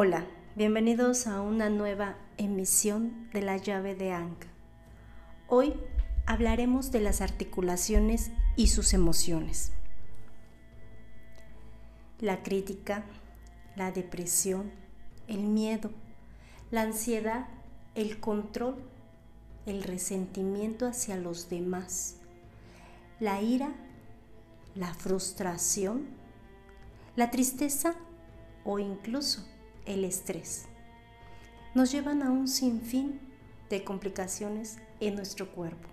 Hola, bienvenidos a una nueva emisión de la llave de Ankh. Hoy hablaremos de las articulaciones y sus emociones. La crítica, la depresión, el miedo, la ansiedad, el control, el resentimiento hacia los demás, la ira, la frustración, la tristeza o incluso el estrés. Nos llevan a un sinfín de complicaciones en nuestro cuerpo.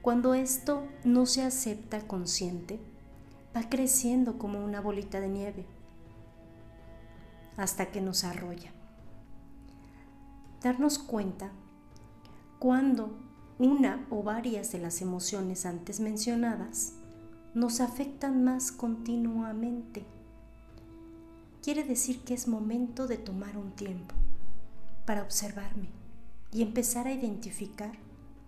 Cuando esto no se acepta consciente, va creciendo como una bolita de nieve hasta que nos arrolla. Darnos cuenta cuando una o varias de las emociones antes mencionadas nos afectan más continuamente quiere decir que es momento de tomar un tiempo para observarme y empezar a identificar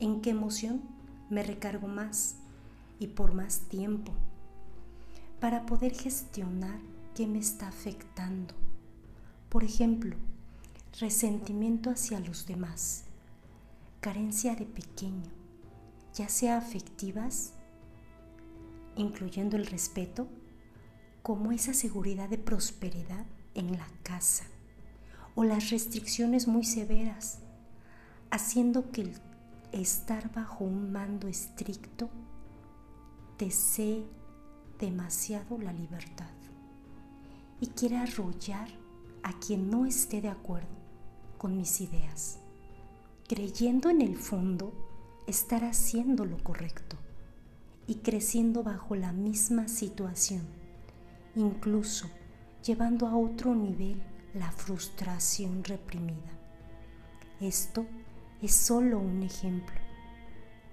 en qué emoción me recargo más y por más tiempo para poder gestionar qué me está afectando. Por ejemplo, resentimiento hacia los demás, carencia de pequeño, ya sea afectivas, incluyendo el respeto, como esa seguridad de prosperidad en la casa o las restricciones muy severas, haciendo que el estar bajo un mando estricto desee demasiado la libertad y quiere arrollar a quien no esté de acuerdo con mis ideas, creyendo en el fondo estar haciendo lo correcto y creciendo bajo la misma situación incluso llevando a otro nivel la frustración reprimida. Esto es solo un ejemplo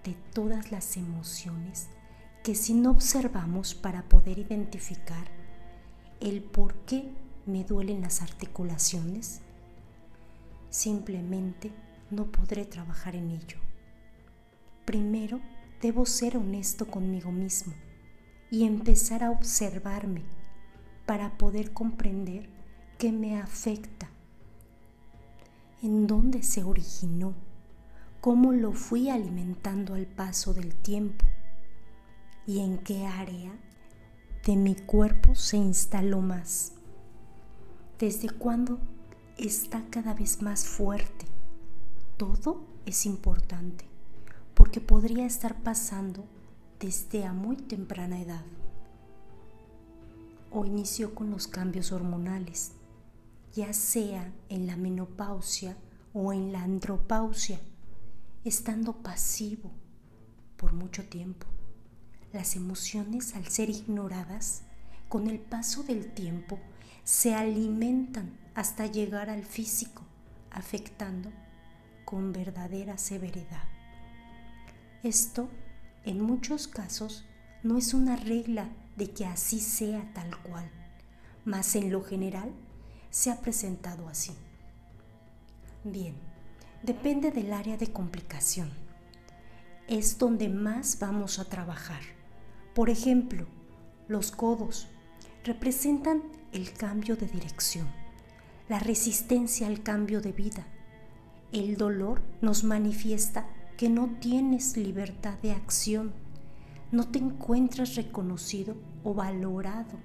de todas las emociones que si no observamos para poder identificar el por qué me duelen las articulaciones, simplemente no podré trabajar en ello. Primero debo ser honesto conmigo mismo y empezar a observarme para poder comprender qué me afecta, en dónde se originó, cómo lo fui alimentando al paso del tiempo y en qué área de mi cuerpo se instaló más, desde cuándo está cada vez más fuerte. Todo es importante porque podría estar pasando desde a muy temprana edad o inició con los cambios hormonales, ya sea en la menopausia o en la andropausia, estando pasivo por mucho tiempo. Las emociones, al ser ignoradas, con el paso del tiempo, se alimentan hasta llegar al físico, afectando con verdadera severidad. Esto, en muchos casos, no es una regla de que así sea tal cual, mas en lo general se ha presentado así. Bien, depende del área de complicación. Es donde más vamos a trabajar. Por ejemplo, los codos representan el cambio de dirección, la resistencia al cambio de vida. El dolor nos manifiesta que no tienes libertad de acción no te encuentras reconocido o valorado.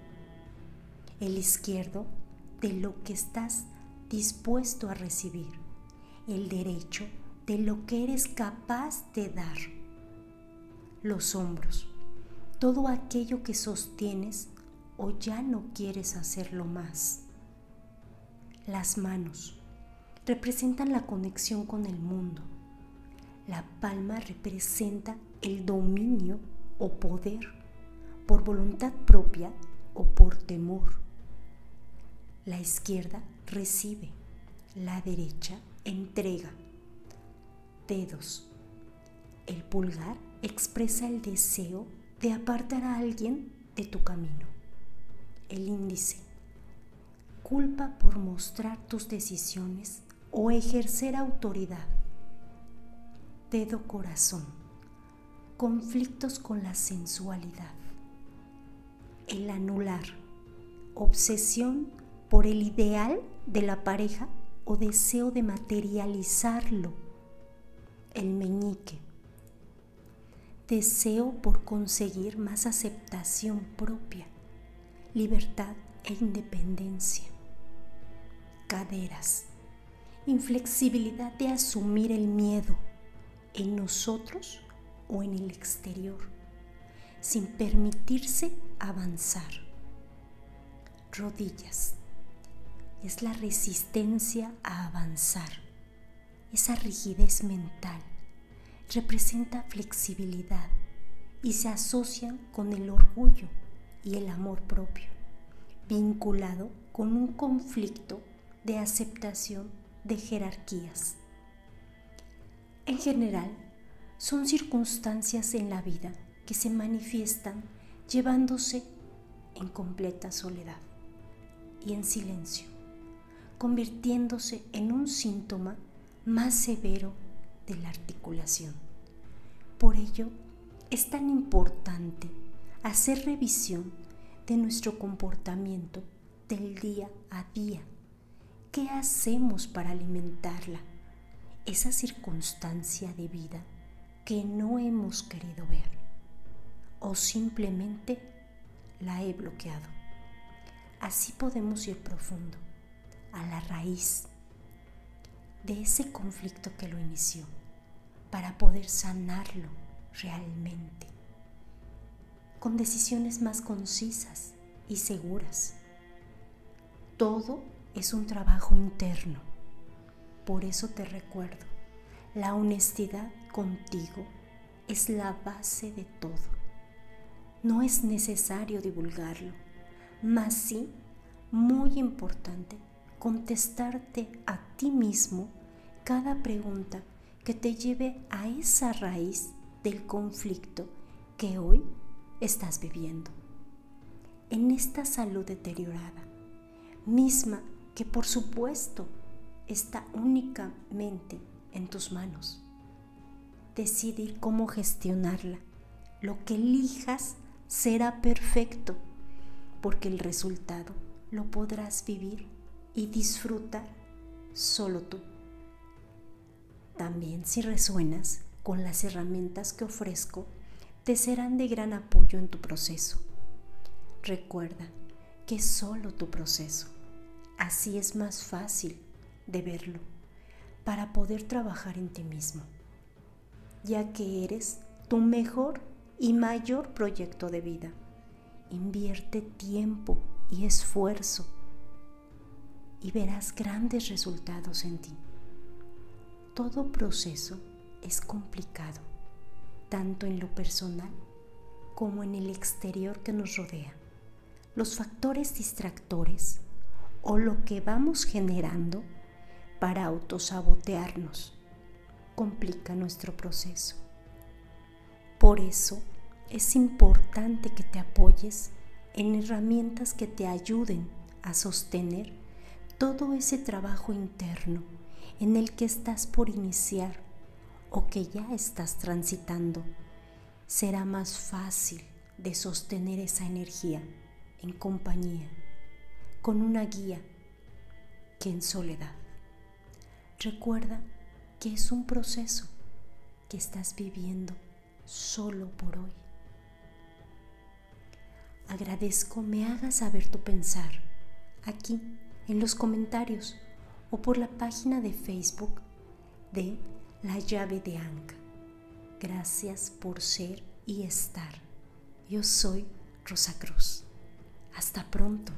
El izquierdo de lo que estás dispuesto a recibir. El derecho de lo que eres capaz de dar. Los hombros. Todo aquello que sostienes o ya no quieres hacerlo más. Las manos representan la conexión con el mundo. La palma representa el dominio o poder, por voluntad propia o por temor. La izquierda recibe, la derecha entrega. Dedos. El pulgar expresa el deseo de apartar a alguien de tu camino. El índice. Culpa por mostrar tus decisiones o ejercer autoridad. Dedo corazón conflictos con la sensualidad, el anular, obsesión por el ideal de la pareja o deseo de materializarlo, el meñique. Deseo por conseguir más aceptación propia, libertad e independencia. Caderas. Inflexibilidad de asumir el miedo en nosotros o en el exterior, sin permitirse avanzar. Rodillas es la resistencia a avanzar, esa rigidez mental. Representa flexibilidad y se asocian con el orgullo y el amor propio, vinculado con un conflicto de aceptación de jerarquías. En general, son circunstancias en la vida que se manifiestan llevándose en completa soledad y en silencio convirtiéndose en un síntoma más severo de la articulación. Por ello, es tan importante hacer revisión de nuestro comportamiento del día a día. ¿Qué hacemos para alimentarla? Esa circunstancia de vida que no hemos querido ver o simplemente la he bloqueado. Así podemos ir profundo a la raíz de ese conflicto que lo inició para poder sanarlo realmente con decisiones más concisas y seguras. Todo es un trabajo interno. Por eso te recuerdo, la honestidad contigo es la base de todo. No es necesario divulgarlo, mas sí muy importante contestarte a ti mismo cada pregunta que te lleve a esa raíz del conflicto que hoy estás viviendo. En esta salud deteriorada, misma que por supuesto está únicamente en tus manos. Decidir cómo gestionarla. Lo que elijas será perfecto, porque el resultado lo podrás vivir y disfrutar solo tú. También si resuenas con las herramientas que ofrezco, te serán de gran apoyo en tu proceso. Recuerda que es solo tu proceso. Así es más fácil de verlo para poder trabajar en ti mismo, ya que eres tu mejor y mayor proyecto de vida. Invierte tiempo y esfuerzo y verás grandes resultados en ti. Todo proceso es complicado, tanto en lo personal como en el exterior que nos rodea. Los factores distractores o lo que vamos generando para autosabotearnos complica nuestro proceso. Por eso es importante que te apoyes en herramientas que te ayuden a sostener todo ese trabajo interno en el que estás por iniciar o que ya estás transitando, será más fácil de sostener esa energía en compañía, con una guía que en soledad. Recuerda que es un proceso que estás viviendo solo por hoy. Agradezco me hagas saber tu pensar aquí en los comentarios o por la página de Facebook de La llave de Anka. Gracias por ser y estar. Yo soy Rosa Cruz. Hasta pronto.